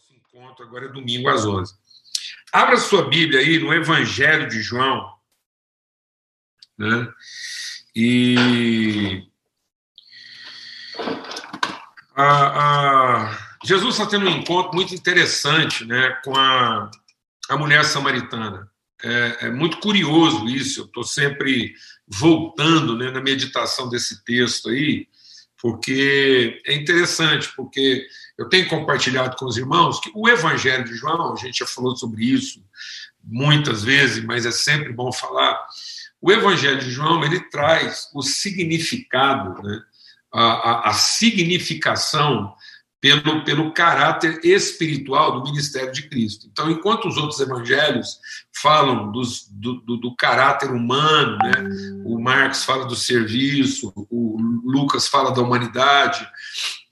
nosso encontro agora é domingo às 11. Abra sua Bíblia aí no Evangelho de João. Né? E. A, a... Jesus está tendo um encontro muito interessante né, com a, a mulher samaritana. É, é muito curioso isso, eu estou sempre voltando né, na meditação desse texto aí, porque é interessante, porque eu tenho compartilhado com os irmãos que o Evangelho de João, a gente já falou sobre isso muitas vezes, mas é sempre bom falar. O Evangelho de João ele traz o significado, né, a, a, a significação pelo, pelo caráter espiritual do ministério de Cristo. Então, enquanto os outros evangelhos falam dos, do, do, do, caráter humano, né? o Marcos fala do serviço, o Lucas fala da humanidade,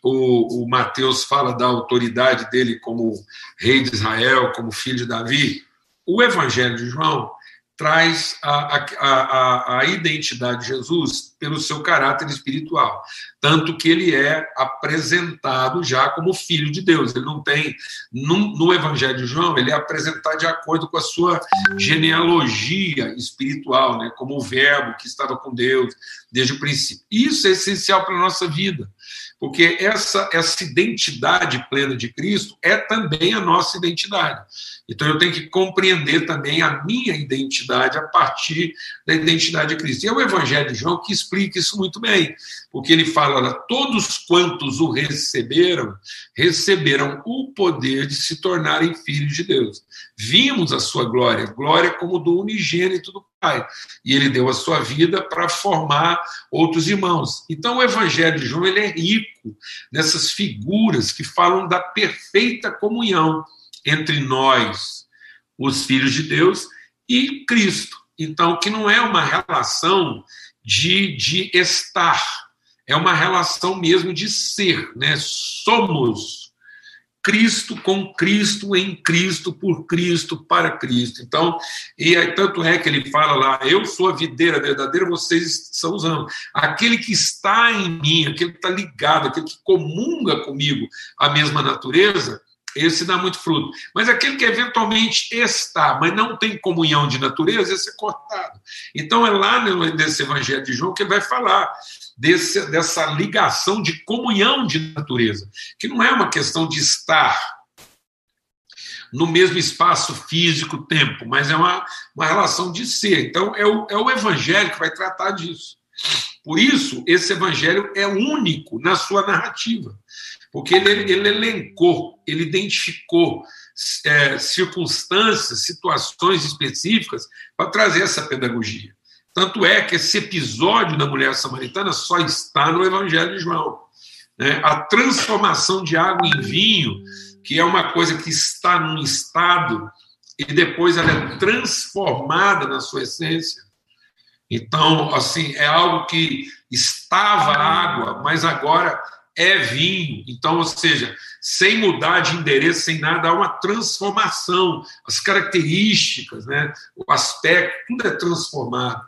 o, o Mateus fala da autoridade dele como rei de Israel, como filho de Davi, o Evangelho de João traz a, a, a, a, identidade de Jesus pelo seu caráter espiritual. Tanto que ele é apresentado já como filho de Deus. Ele não tem, no, no Evangelho de João, ele é apresentado de acordo com a sua genealogia espiritual, né? como o verbo que estava com Deus desde o princípio. Isso é essencial para a nossa vida porque essa, essa identidade plena de Cristo é também a nossa identidade. Então eu tenho que compreender também a minha identidade a partir da identidade de Cristo. E é o Evangelho de João que explica isso muito bem, porque ele fala: todos quantos o receberam, receberam o poder de se tornarem filhos de Deus. Vimos a sua glória, glória como do unigênito do Pai. E ele deu a sua vida para formar outros irmãos. Então o Evangelho de João ele é rico nessas figuras que falam da perfeita comunhão entre nós, os filhos de Deus, e Cristo. Então, que não é uma relação de, de estar, é uma relação mesmo de ser, né? Somos Cristo com Cristo, em Cristo, por Cristo, para Cristo. Então, e aí, tanto é que ele fala lá: eu sou a videira verdadeira, vocês são os ramos. Aquele que está em mim, aquele que está ligado, aquele que comunga comigo a mesma natureza, esse dá muito fruto. Mas aquele que eventualmente está, mas não tem comunhão de natureza, esse é cortado. Então é lá nesse Evangelho de João que ele vai falar desse, dessa ligação de comunhão de natureza, que não é uma questão de estar no mesmo espaço físico-tempo, mas é uma, uma relação de ser. Então é o, é o Evangelho que vai tratar disso. Por isso, esse Evangelho é único na sua narrativa porque ele, ele elencou, ele identificou é, circunstâncias, situações específicas para trazer essa pedagogia. Tanto é que esse episódio da mulher samaritana só está no Evangelho de João. Né? A transformação de água em vinho, que é uma coisa que está num estado e depois ela é transformada na sua essência. Então, assim, é algo que estava água, mas agora é vinho. Então, ou seja, sem mudar de endereço, sem nada, há uma transformação. As características, né, o aspecto, tudo é transformado.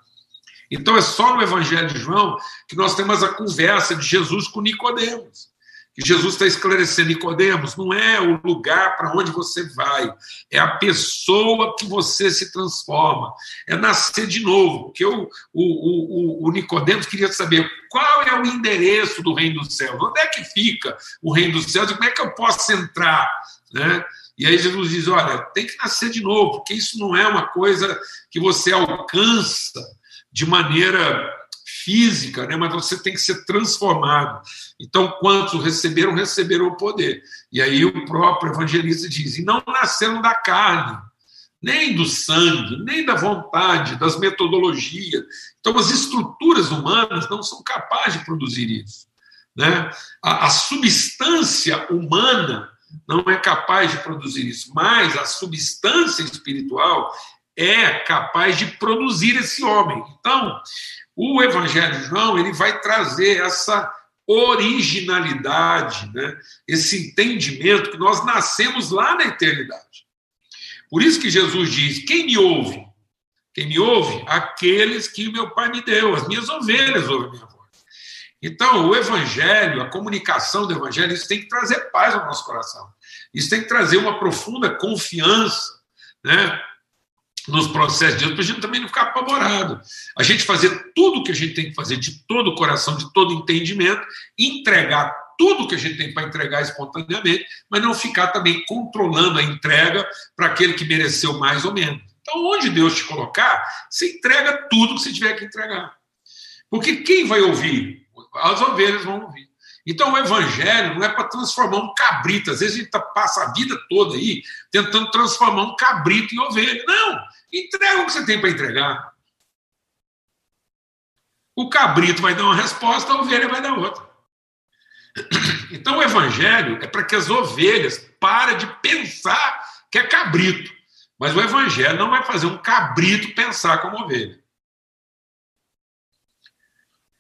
Então, é só no Evangelho de João que nós temos a conversa de Jesus com Nicodemos que Jesus está esclarecendo, Nicodemos, não é o lugar para onde você vai, é a pessoa que você se transforma, é nascer de novo, porque o, o, o, Nicodemos queria saber qual é o endereço do reino dos céus, onde é que fica o reino dos céus e como é que eu posso entrar, né? E aí Jesus diz, olha, tem que nascer de novo, porque isso não é uma coisa que você alcança de maneira física, né? mas você tem que ser transformado. Então, quantos receberam, receberam o poder. E aí o próprio evangelista diz: e não nasceram da carne, nem do sangue, nem da vontade, das metodologias. Então, as estruturas humanas não são capazes de produzir isso. Né? A, a substância humana não é capaz de produzir isso, mas a substância espiritual é capaz de produzir esse homem. Então, o Evangelho de João ele vai trazer essa originalidade, né? esse entendimento que nós nascemos lá na eternidade. Por isso que Jesus diz: quem me ouve? Quem me ouve? Aqueles que meu Pai me deu, as minhas ovelhas ouvem minha voz. Então, o evangelho, a comunicação do evangelho, isso tem que trazer paz ao nosso coração. Isso tem que trazer uma profunda confiança né, nos processos de para a gente também não ficar apavorado. A gente fazer tudo o que a gente tem que fazer de todo o coração, de todo entendimento, entregar tudo que a gente tem para entregar espontaneamente, mas não ficar também controlando a entrega para aquele que mereceu mais ou menos. Então, onde Deus te colocar, você entrega tudo que você tiver que entregar. Porque quem vai ouvir? As ovelhas vão ouvir. Então, o evangelho não é para transformar um cabrito. Às vezes a gente tá, passa a vida toda aí tentando transformar um cabrito em ovelha. Não! Entrega o que você tem para entregar. O cabrito vai dar uma resposta, a ovelha vai dar outra. Então, o evangelho é para que as ovelhas parem de pensar que é cabrito. Mas o evangelho não vai fazer um cabrito pensar como ovelha.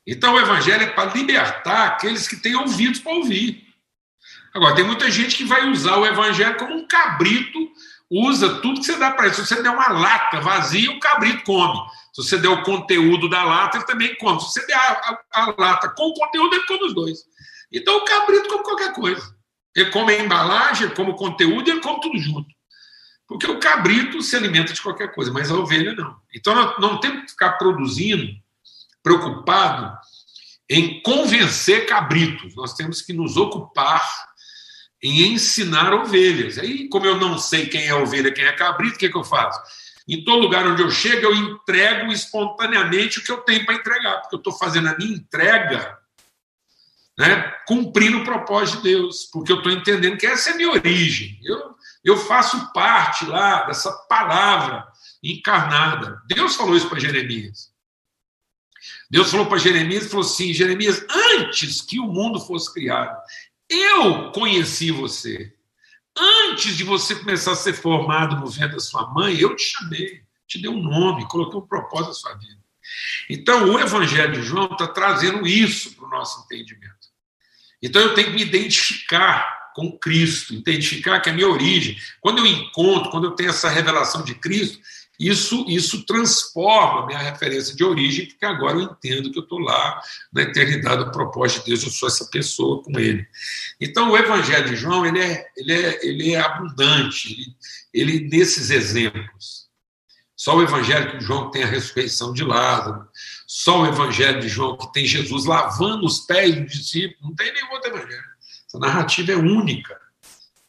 Então, o evangelho é para libertar aqueles que têm ouvidos para ouvir. Agora, tem muita gente que vai usar o evangelho como um cabrito, usa tudo que você dá para ele. Se você der uma lata vazia, o cabrito come. Se você der o conteúdo da lata, ele também come. Se você der a, a, a lata com o conteúdo, ele come os dois. Então, o cabrito come qualquer coisa. Ele come a embalagem, ele come o conteúdo e ele come tudo junto. Porque o cabrito se alimenta de qualquer coisa, mas a ovelha não. Então, nós não temos que ficar produzindo preocupado em convencer cabritos, nós temos que nos ocupar em ensinar ovelhas. Aí, como eu não sei quem é ovelha, quem é cabrito, o que, é que eu faço? Em todo lugar onde eu chego, eu entrego espontaneamente o que eu tenho para entregar, porque eu estou fazendo a minha entrega né, cumprindo o propósito de Deus, porque eu estou entendendo que essa é a minha origem. Eu, eu faço parte lá dessa palavra encarnada. Deus falou isso para Jeremias. Deus falou para Jeremias, falou assim, Jeremias, antes que o mundo fosse criado, eu conheci você. Antes de você começar a ser formado no ventre da sua mãe, eu te chamei, te dei um nome, coloquei um propósito na sua vida. Então, o Evangelho de João está trazendo isso para o nosso entendimento. Então, eu tenho que me identificar com Cristo, identificar que é a minha origem. Quando eu encontro, quando eu tenho essa revelação de Cristo, isso, isso transforma a minha referência de origem, porque agora eu entendo que eu estou lá na eternidade do propósito de Deus, eu sou essa pessoa com Ele. Então, o Evangelho de João ele é, ele é, ele é abundante, ele, ele nesses exemplos. Só o Evangelho de João tem a ressurreição de Lázaro, só o Evangelho de João que tem Jesus lavando os pés dos discípulos, não tem nenhum outro Evangelho. Essa narrativa é única.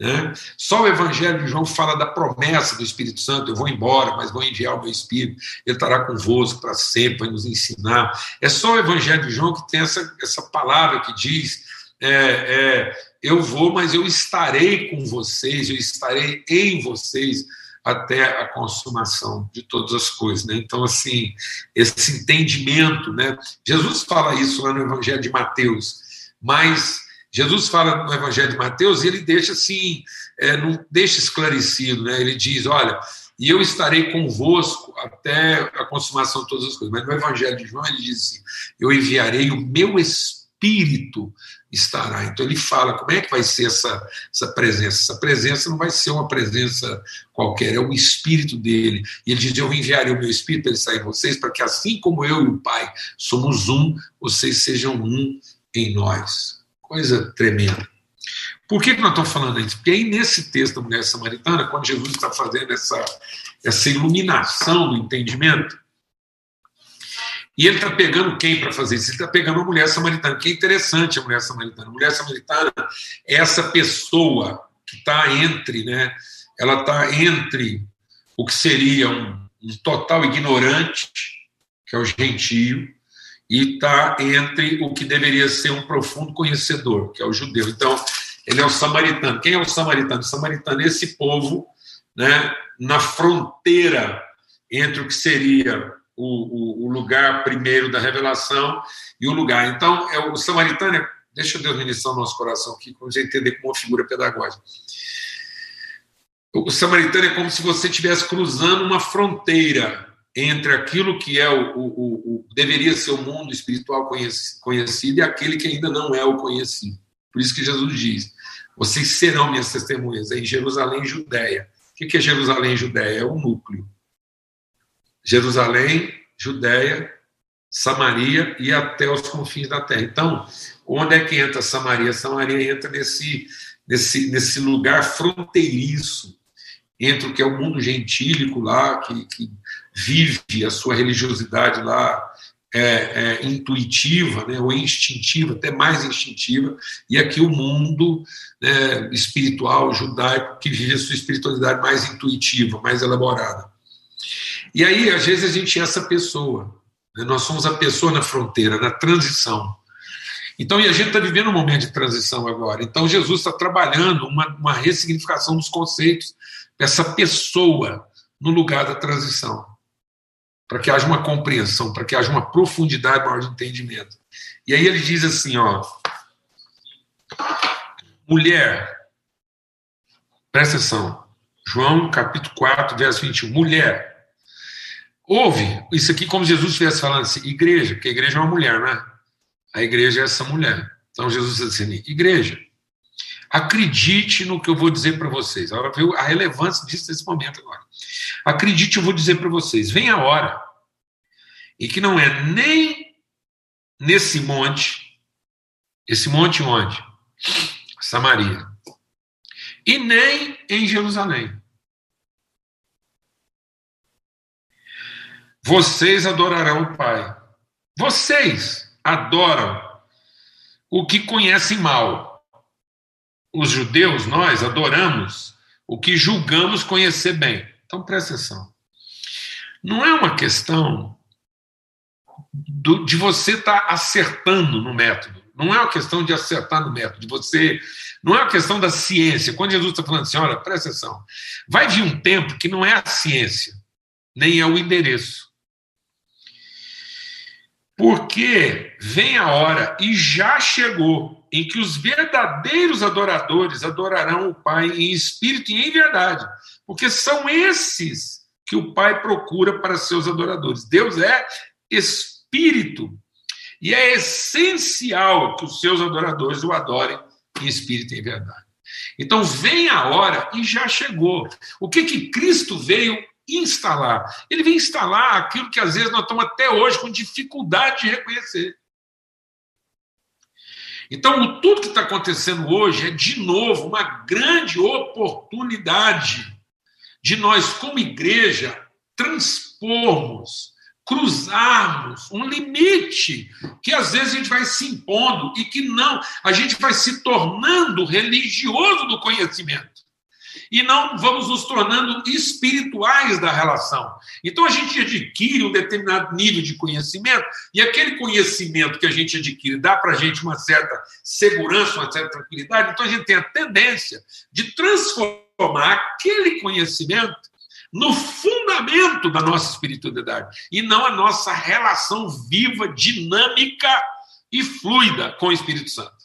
Né? Só o Evangelho de João fala da promessa do Espírito Santo: eu vou embora, mas vou enviar o meu Espírito, ele estará convosco para sempre, vai nos ensinar. É só o Evangelho de João que tem essa, essa palavra que diz: é, é, eu vou, mas eu estarei com vocês, eu estarei em vocês até a consumação de todas as coisas. Né? Então, assim, esse entendimento, né? Jesus fala isso lá no Evangelho de Mateus, mas Jesus fala no Evangelho de Mateus e ele deixa assim, é, não deixa esclarecido, né? Ele diz, olha, e eu estarei convosco até a consumação de todas as coisas. Mas no Evangelho de João ele diz assim, eu enviarei o meu Espírito estará. Então ele fala como é que vai ser essa, essa presença. Essa presença não vai ser uma presença qualquer, é o Espírito dele. E ele diz, eu enviarei o meu Espírito para ele sair em vocês, para que assim como eu e o Pai somos um, vocês sejam um em nós coisa tremenda. Por que, que nós estamos falando isso? Porque aí nesse texto da mulher samaritana, quando Jesus está fazendo essa, essa iluminação do entendimento, e ele está pegando quem para fazer isso? Ele está pegando a mulher samaritana, que é interessante a mulher samaritana. A mulher samaritana é essa pessoa que está entre, né? Ela está entre o que seria um, um total ignorante, que é o gentio, e está entre o que deveria ser um profundo conhecedor, que é o judeu. Então, ele é o samaritano. Quem é o samaritano? O samaritano é esse povo né, na fronteira entre o que seria o, o, o lugar primeiro da revelação e o lugar. Então, é o samaritano, é, deixa Deus ministrar o nosso coração aqui, para você entender como uma figura pedagógica. O samaritano é como se você estivesse cruzando uma fronteira entre aquilo que é o, o, o, deveria ser o mundo espiritual conhecido e aquele que ainda não é o conhecido. Por isso que Jesus diz: vocês serão minhas testemunhas em Jerusalém, Judéia. O que é Jerusalém, Judéia? É o núcleo. Jerusalém, Judéia Samaria e até os confins da terra. Então, onde é que entra Samaria? Samaria entra nesse, nesse, nesse lugar fronteiriço entre o que é o mundo gentílico lá, que, que vive a sua religiosidade lá é, é, intuitiva, né, ou instintiva, até mais instintiva, e aqui o mundo né, espiritual judaico que vive a sua espiritualidade mais intuitiva, mais elaborada. E aí, às vezes, a gente é essa pessoa. Né, nós somos a pessoa na fronteira, na transição. Então, e a gente está vivendo um momento de transição agora. Então, Jesus está trabalhando uma, uma ressignificação dos conceitos dessa pessoa no lugar da transição para que haja uma compreensão, para que haja uma profundidade maior de entendimento. E aí ele diz assim, ó, mulher, presta atenção, João capítulo 4, verso 21, mulher, ouve, isso aqui como Jesus estivesse falando assim, igreja, porque a igreja é uma mulher, né? A igreja é essa mulher. Então Jesus diz assim, igreja, acredite no que eu vou dizer para vocês. Agora viu a relevância disso nesse momento agora. Acredite, eu vou dizer para vocês: vem a hora, e que não é nem nesse monte, esse monte onde? Samaria, e nem em Jerusalém. Vocês adorarão o Pai. Vocês adoram o que conhecem mal. Os judeus, nós adoramos o que julgamos conhecer bem. Então presta atenção. Não é uma questão do, de você estar tá acertando no método. Não é uma questão de acertar no método, de você. Não é uma questão da ciência. Quando Jesus está falando assim, olha, presta atenção. Vai vir um tempo que não é a ciência, nem é o endereço. Porque vem a hora, e já chegou, em que os verdadeiros adoradores adorarão o Pai em espírito e em verdade. Porque são esses que o Pai procura para seus adoradores. Deus é espírito. E é essencial que os seus adoradores o adorem em espírito e em verdade. Então vem a hora e já chegou. O que que Cristo veio instalar? Ele veio instalar aquilo que às vezes nós estamos até hoje com dificuldade de reconhecer. Então, tudo que está acontecendo hoje é, de novo, uma grande oportunidade de nós, como igreja, transpormos, cruzarmos um limite que às vezes a gente vai se impondo e que não, a gente vai se tornando religioso do conhecimento e não vamos nos tornando espirituais da relação. Então a gente adquire um determinado nível de conhecimento e aquele conhecimento que a gente adquire dá para a gente uma certa segurança, uma certa tranquilidade. Então a gente tem a tendência de transformar aquele conhecimento no fundamento da nossa espiritualidade e não a nossa relação viva, dinâmica e fluida com o Espírito Santo.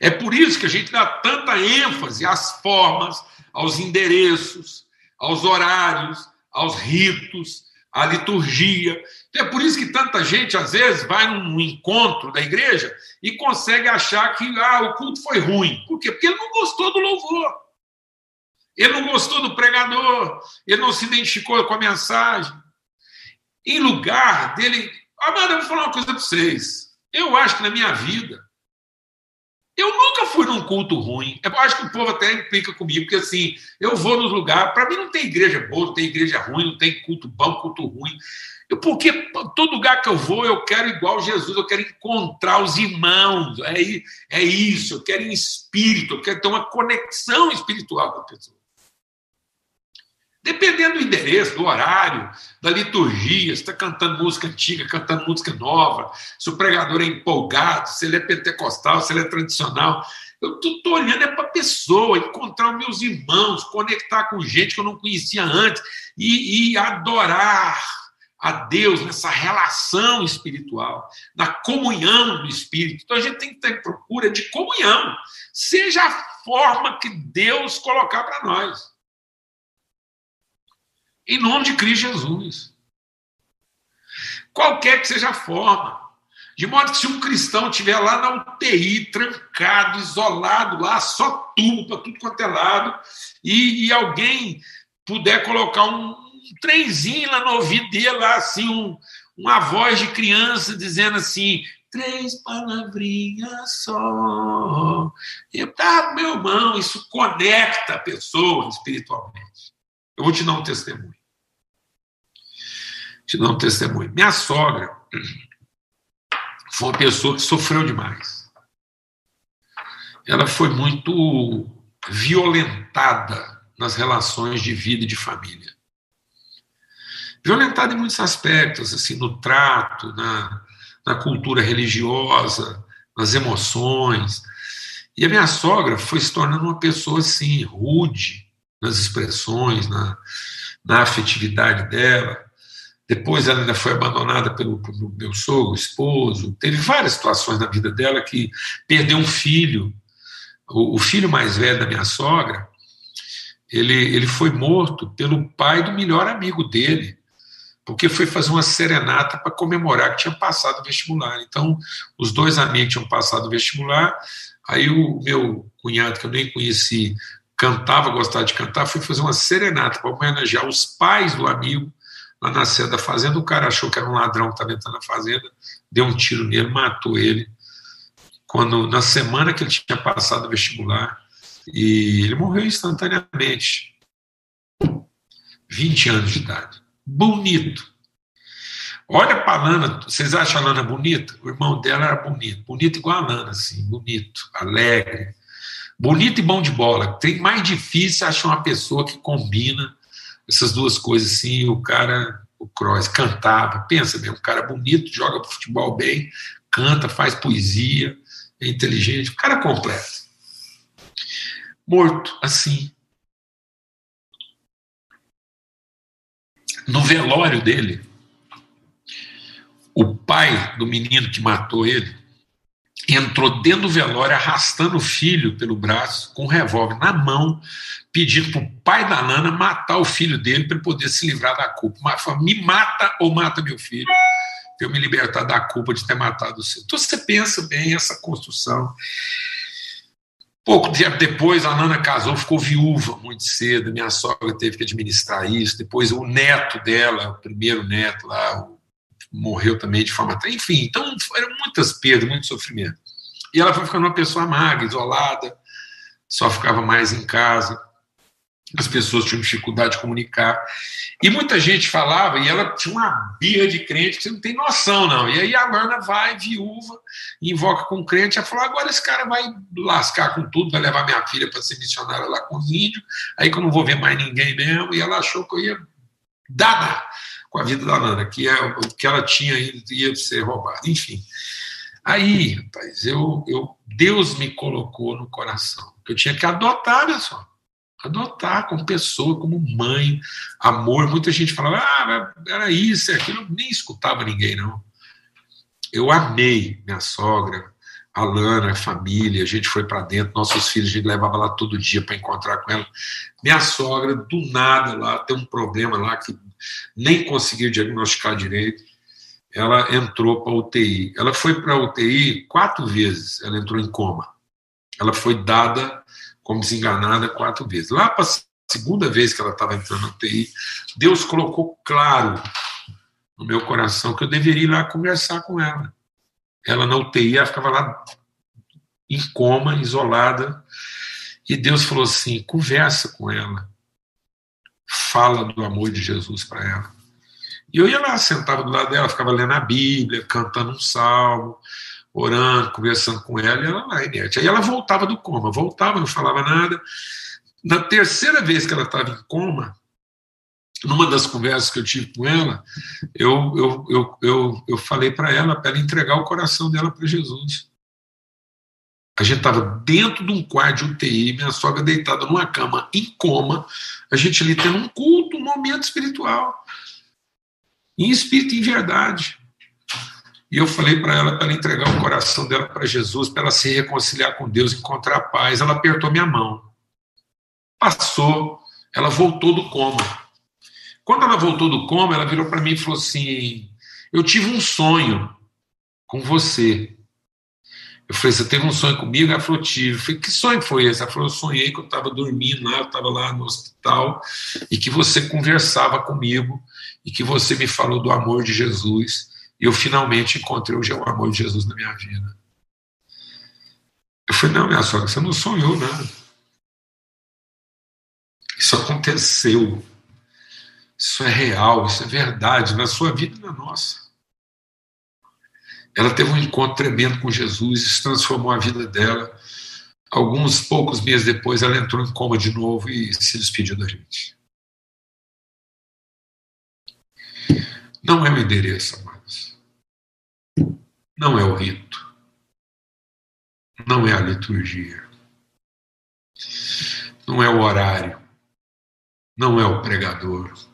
É por isso que a gente dá tanta ênfase às formas, aos endereços, aos horários, aos ritos, à liturgia. É por isso que tanta gente, às vezes, vai num encontro da igreja e consegue achar que ah, o culto foi ruim. Por quê? Porque ele não gostou do louvor. Ele não gostou do pregador, ele não se identificou com a mensagem. Em lugar dele. Amado, eu vou falar uma coisa para vocês. Eu acho que na minha vida, eu nunca fui num culto ruim. Eu acho que o povo até implica comigo, porque assim, eu vou nos lugares. Para mim não tem igreja boa, não tem igreja ruim, não tem culto bom, culto ruim. Eu, porque todo lugar que eu vou, eu quero igual Jesus, eu quero encontrar os irmãos. É, é isso, eu quero em espírito, eu quero ter uma conexão espiritual com a pessoa. Dependendo do endereço, do horário, da liturgia, se está cantando música antiga, cantando música nova, se o pregador é empolgado, se ele é pentecostal, se ele é tradicional. Eu estou olhando é para a pessoa, encontrar os meus irmãos, conectar com gente que eu não conhecia antes e, e adorar a Deus nessa relação espiritual, na comunhão do Espírito. Então a gente tem que em procura de comunhão, seja a forma que Deus colocar para nós. Em nome de Cristo Jesus. Qualquer que seja a forma. De modo que se um cristão estiver lá na UTI, trancado, isolado lá, só tubo para tudo quanto é lado, e, e alguém puder colocar um, trenzinho lá no ouvido dele, lá, assim, um, uma voz de criança dizendo assim: três palavrinhas só. Eu, tá, meu irmão, isso conecta a pessoa espiritualmente. Eu vou te dar um testemunho. Te dar um testemunho. Minha sogra foi uma pessoa que sofreu demais. Ela foi muito violentada nas relações de vida e de família. Violentada em muitos aspectos, assim, no trato, na, na cultura religiosa, nas emoções. E a minha sogra foi se tornando uma pessoa assim, rude nas expressões, na, na afetividade dela. Depois ela ainda foi abandonada pelo, pelo meu sogro, esposo. Teve várias situações na vida dela que perdeu um filho. O, o filho mais velho da minha sogra, ele, ele foi morto pelo pai do melhor amigo dele porque foi fazer uma serenata para comemorar que tinha passado o vestibular. Então, os dois amigos tinham passado o vestibular, aí o meu cunhado, que eu nem conheci, cantava, gostava de cantar, foi fazer uma serenata para homenagear os pais do amigo lá na sede da fazenda. O cara achou que era um ladrão que estava entrando na fazenda, deu um tiro nele, matou ele. Quando na semana que ele tinha passado o vestibular, e ele morreu instantaneamente. 20 anos de idade bonito. Olha para a Lana, vocês acham a Lana bonita? O irmão dela era bonito, bonito igual a Lana, assim, bonito, alegre, bonito e bom de bola. Tem mais difícil achar uma pessoa que combina essas duas coisas assim. O cara, o Cross, cantava, pensa mesmo, um cara bonito, joga futebol bem, canta, faz poesia, é inteligente, o cara completo. Morto, assim, No velório dele, o pai do menino que matou ele entrou dentro do velório arrastando o filho pelo braço, com um revólver na mão, pedindo para o pai da Nana matar o filho dele para poder se livrar da culpa. Me mata ou mata meu filho, para eu me libertar da culpa de ter matado o seu. Então você pensa bem essa construção Pouco tempo depois, a Nana casou, ficou viúva muito cedo. Minha sogra teve que administrar isso. Depois, o neto dela, o primeiro neto lá, morreu também de forma. Enfim, então eram muitas perdas, muito sofrimento. E ela foi ficando uma pessoa magra, isolada, só ficava mais em casa as pessoas tinham dificuldade de comunicar. E muita gente falava, e ela tinha uma birra de crente que você não tem noção, não. E aí a Lana vai, viúva, invoca com o crente, ela falou: agora esse cara vai lascar com tudo, vai levar minha filha para ser missionária lá com os índios, aí que eu não vou ver mais ninguém mesmo. E ela achou que eu ia dar com a vida da Lana, que é, o que ela tinha ia ser roubado. Enfim. Aí, rapaz, eu, eu, Deus me colocou no coração, que eu tinha que adotar, olha só adotar como pessoa, como mãe, amor. Muita gente falava, ah, era isso, é aquilo. Eu nem escutava ninguém, não. Eu amei minha sogra, a Lana, a família, a gente foi para dentro, nossos filhos a gente levava lá todo dia para encontrar com ela. Minha sogra, do nada lá, tem um problema lá que nem conseguiu diagnosticar direito. Ela entrou para UTI. Ela foi para UTI quatro vezes, ela entrou em coma. Ela foi dada como desenganada quatro vezes. Lá para a segunda vez que ela estava entrando na UTI, Deus colocou claro no meu coração que eu deveria ir lá conversar com ela. Ela na UTI, ela ficava lá em coma, isolada, e Deus falou assim: conversa com ela, fala do amor de Jesus para ela. E eu ia lá, sentava do lado dela, ficava lendo a Bíblia, cantando um salmo, orando, conversando com ela, e ela lá inerte. Aí ela voltava do coma, voltava, não falava nada. Na terceira vez que ela estava em coma, numa das conversas que eu tive com ela, eu, eu, eu, eu, eu falei para ela, para ela entregar o coração dela para Jesus. A gente estava dentro de um quarto de UTI, minha sogra deitada numa cama, em coma, a gente ali tendo um culto, um momento espiritual. Em espírito e em verdade. E eu falei para ela para ela entregar o coração dela para Jesus, para ela se reconciliar com Deus, encontrar paz. Ela apertou minha mão. Passou, ela voltou do coma. Quando ela voltou do coma, ela virou para mim e falou assim: Eu tive um sonho com você. Eu falei, você teve um sonho comigo? Ela falou, tive. Eu falei, que sonho foi esse? Ela falou, eu sonhei que eu estava dormindo lá, eu estava lá no hospital, e que você conversava comigo, e que você me falou do amor de Jesus, e eu finalmente encontrei o amor de Jesus na minha vida. Eu falei, não, minha sogra, você não sonhou nada. Isso aconteceu. Isso é real, isso é verdade, na sua vida e na nossa. Ela teve um encontro tremendo com Jesus, isso transformou a vida dela. Alguns poucos meses depois, ela entrou em coma de novo e se despediu da gente. Não é o endereço, amados. Não é o rito. Não é a liturgia. Não é o horário. Não é o pregador.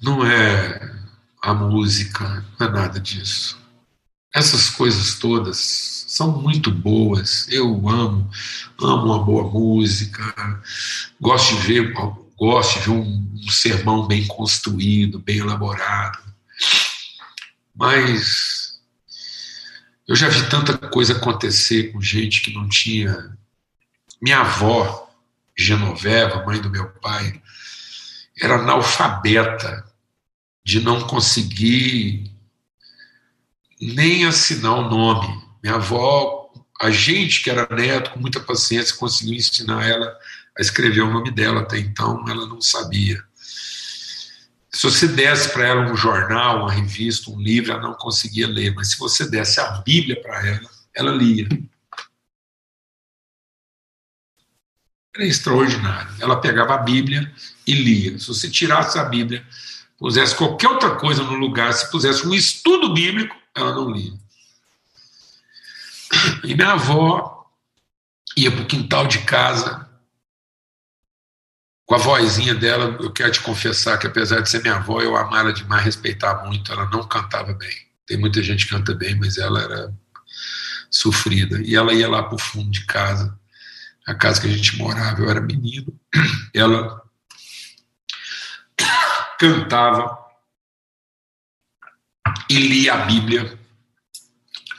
Não é a música, não é nada disso. Essas coisas todas são muito boas. Eu amo, amo uma boa música, gosto de ver, gosto de ver um, um sermão bem construído, bem elaborado. Mas eu já vi tanta coisa acontecer com gente que não tinha. Minha avó, Genoveva, mãe do meu pai, era analfabeta de não conseguir nem assinar o nome. Minha avó, a gente que era neto, com muita paciência, conseguiu ensinar ela a escrever o nome dela, até então ela não sabia. Se você desse para ela um jornal, uma revista, um livro, ela não conseguia ler, mas se você desse a Bíblia para ela, ela lia. Era extraordinário. Ela pegava a Bíblia e lia. Se você tirasse a Bíblia pusesse qualquer outra coisa no lugar, se pusesse um estudo bíblico, ela não lia. E minha avó ia para o quintal de casa com a vozinha dela. Eu quero te confessar que, apesar de ser minha avó, eu amava demais, respeitar muito. Ela não cantava bem. Tem muita gente que canta bem, mas ela era sofrida. E ela ia lá para o fundo de casa, a casa que a gente morava. Eu era menino. Ela cantava e lia a Bíblia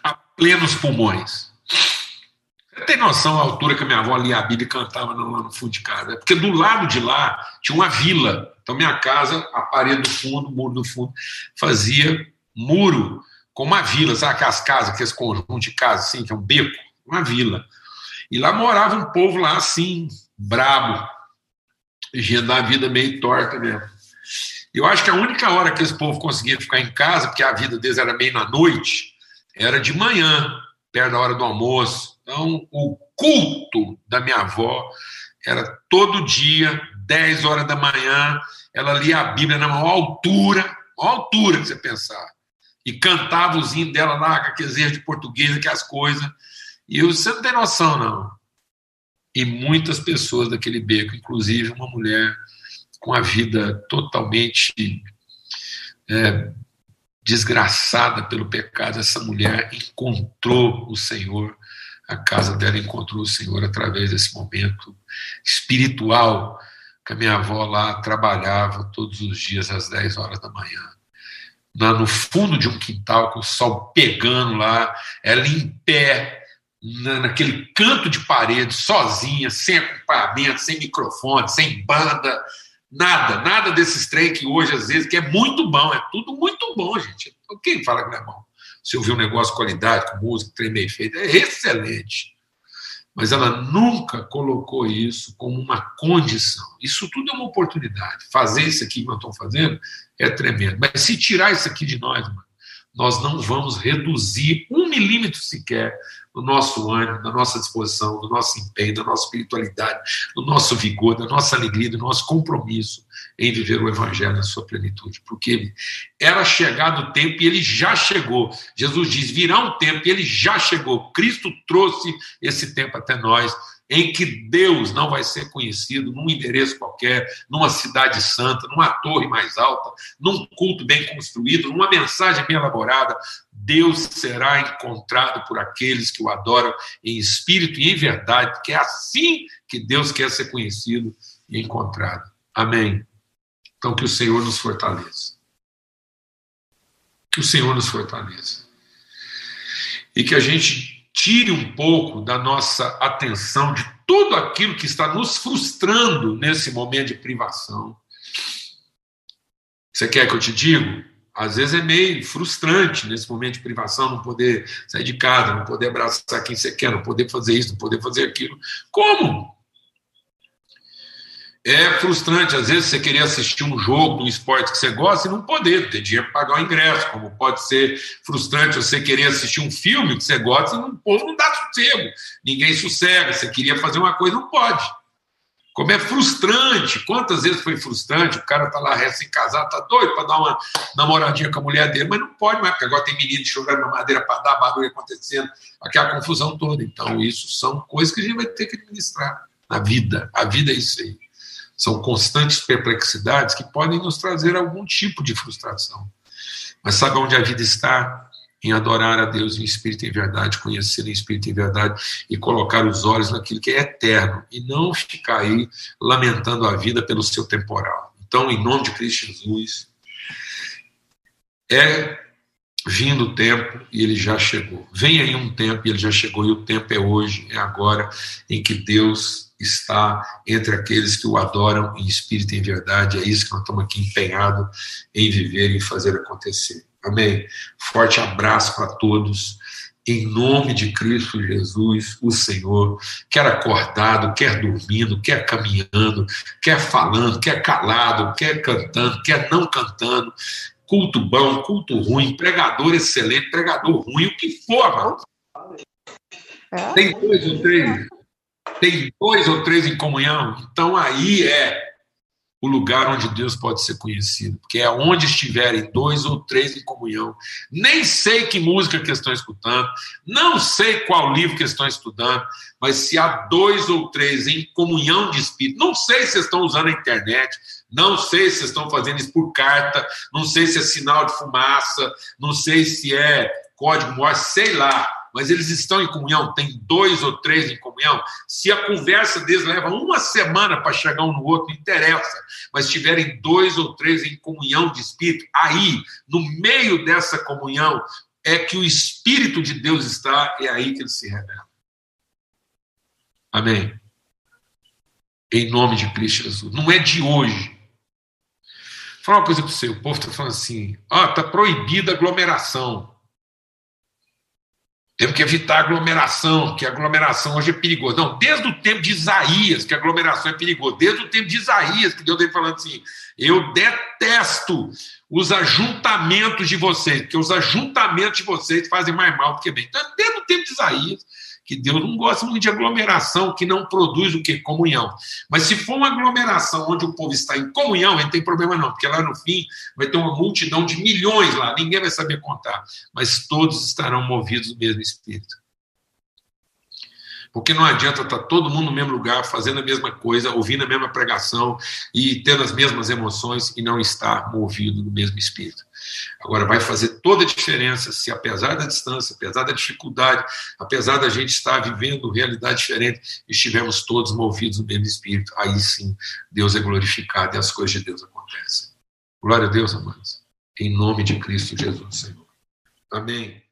a plenos pulmões. Você tem noção da altura que a minha avó lia a Bíblia e cantava lá no fundo de casa? Porque do lado de lá tinha uma vila. Então, minha casa, a parede do fundo, o muro do fundo, fazia muro com uma vila. Sabe aquelas casas, aqueles conjuntos de casas assim, que é um beco? Uma vila. E lá morava um povo lá assim, brabo, gente da vida meio torta mesmo. Eu acho que a única hora que esse povo conseguia ficar em casa, porque a vida deles era meio na noite, era de manhã, perto da hora do almoço. Então, o culto da minha avó era todo dia, 10 horas da manhã, ela lia a Bíblia na maior altura, maior altura que você pensar. E cantava os hinos dela lá, com aqueles erros de português, aquelas coisas. E eu, você não tem noção, não. E muitas pessoas daquele beco, inclusive uma mulher com a vida totalmente é, desgraçada pelo pecado, essa mulher encontrou o Senhor, a casa dela encontrou o Senhor através desse momento espiritual que a minha avó lá trabalhava todos os dias às 10 horas da manhã. no fundo de um quintal, com o sol pegando lá, ela em pé, naquele canto de parede, sozinha, sem acompanhamento, sem microfone, sem banda, Nada, nada desses trem que hoje, às vezes, que é muito bom, é tudo muito bom, gente. Quem fala que não é bom? Se ouvir um negócio de qualidade, com música, trem bem feito, é excelente. Mas ela nunca colocou isso como uma condição. Isso tudo é uma oportunidade. Fazer isso aqui que nós estamos fazendo é tremendo. Mas se tirar isso aqui de nós, mano, nós não vamos reduzir um milímetro sequer do nosso ânimo, da nossa disposição, do nosso empenho, da nossa espiritualidade, do nosso vigor, da nossa alegria, do nosso compromisso em viver o Evangelho na sua plenitude. Porque era chegado o tempo e ele já chegou. Jesus diz: virá um tempo e ele já chegou. Cristo trouxe esse tempo até nós em que Deus não vai ser conhecido num endereço qualquer, numa cidade santa, numa torre mais alta, num culto bem construído, numa mensagem bem elaborada. Deus será encontrado por aqueles que o adoram em espírito e em verdade, porque é assim que Deus quer ser conhecido e encontrado. Amém. Então, que o Senhor nos fortaleça. Que o Senhor nos fortaleça. e que a gente tire um pouco da nossa atenção de tudo aquilo que está nos frustrando nesse momento de privação. Você quer que eu te diga? Às vezes é meio frustrante nesse momento de privação, não poder sair de casa, não poder abraçar quem você quer, não poder fazer isso, não poder fazer aquilo. Como? É frustrante, às vezes, você querer assistir um jogo, um esporte que você gosta e não poder, ter dinheiro para pagar o ingresso. Como pode ser frustrante você querer assistir um filme que você gosta e o povo não dá sossego. Ninguém sossega. Você queria fazer uma coisa, não pode. Como é frustrante. Quantas vezes foi frustrante? O cara tá lá recém-casado, tá doido para dar uma namoradinha com a mulher dele, mas não pode mais, porque agora tem menino chorando na madeira para dar barulho acontecendo, aquela confusão toda. Então, isso são coisas que a gente vai ter que administrar na vida. A vida é isso aí. São constantes perplexidades que podem nos trazer algum tipo de frustração. Mas sabe onde a vida está? Em adorar a Deus em espírito e em verdade, conhecer em espírito e em verdade e colocar os olhos naquilo que é eterno e não ficar aí lamentando a vida pelo seu temporal. Então, em nome de Cristo Jesus, é vindo o tempo e ele já chegou. Vem aí um tempo e ele já chegou, e o tempo é hoje, é agora, em que Deus está entre aqueles que o adoram em espírito e em verdade. É isso que nós estamos aqui empenhados em viver e fazer acontecer. Amém? Forte abraço para todos. Em nome de Cristo Jesus, o Senhor, quer acordado, quer dormindo, quer caminhando, quer falando, quer calado, quer cantando, quer não cantando, culto bom, culto ruim, pregador excelente, pregador ruim, o que for, mano. É? Tem dois ou três tem dois ou três em comunhão, então aí é o lugar onde Deus pode ser conhecido, porque é onde estiverem dois ou três em comunhão. Nem sei que música que estão escutando, não sei qual livro que estão estudando, mas se há dois ou três em comunhão de espírito, não sei se estão usando a internet, não sei se estão fazendo isso por carta, não sei se é sinal de fumaça, não sei se é código Morse, sei lá mas eles estão em comunhão, tem dois ou três em comunhão. Se a conversa deles leva uma semana para chegar um no outro, interessa. Mas tiverem dois ou três em comunhão de espírito, aí, no meio dessa comunhão, é que o Espírito de Deus está, é aí que ele se revela. Amém? Em nome de Cristo Jesus. Não é de hoje. Vou falar uma coisa para você: o povo está falando assim, oh, está proibida aglomeração. Temos que evitar aglomeração, que aglomeração hoje é perigoso. Não, desde o tempo de Isaías, que aglomeração é perigoso. Desde o tempo de Isaías, que Deus vem falando assim: eu detesto os ajuntamentos de vocês, porque os ajuntamentos de vocês fazem mais mal do que bem. Então, desde o tempo de Isaías, que Deus não gosta muito de aglomeração que não produz o que? Comunhão. Mas se for uma aglomeração onde o povo está em comunhão, ele não tem problema não, porque lá no fim vai ter uma multidão de milhões lá, ninguém vai saber contar, mas todos estarão movidos do mesmo Espírito. Porque não adianta estar todo mundo no mesmo lugar, fazendo a mesma coisa, ouvindo a mesma pregação e tendo as mesmas emoções e não estar movido no mesmo espírito. Agora, vai fazer toda a diferença se, apesar da distância, apesar da dificuldade, apesar da gente estar vivendo realidade diferente, estivermos todos movidos no mesmo espírito. Aí sim, Deus é glorificado e as coisas de Deus acontecem. Glória a Deus, amados. Em nome de Cristo Jesus, Senhor. Amém.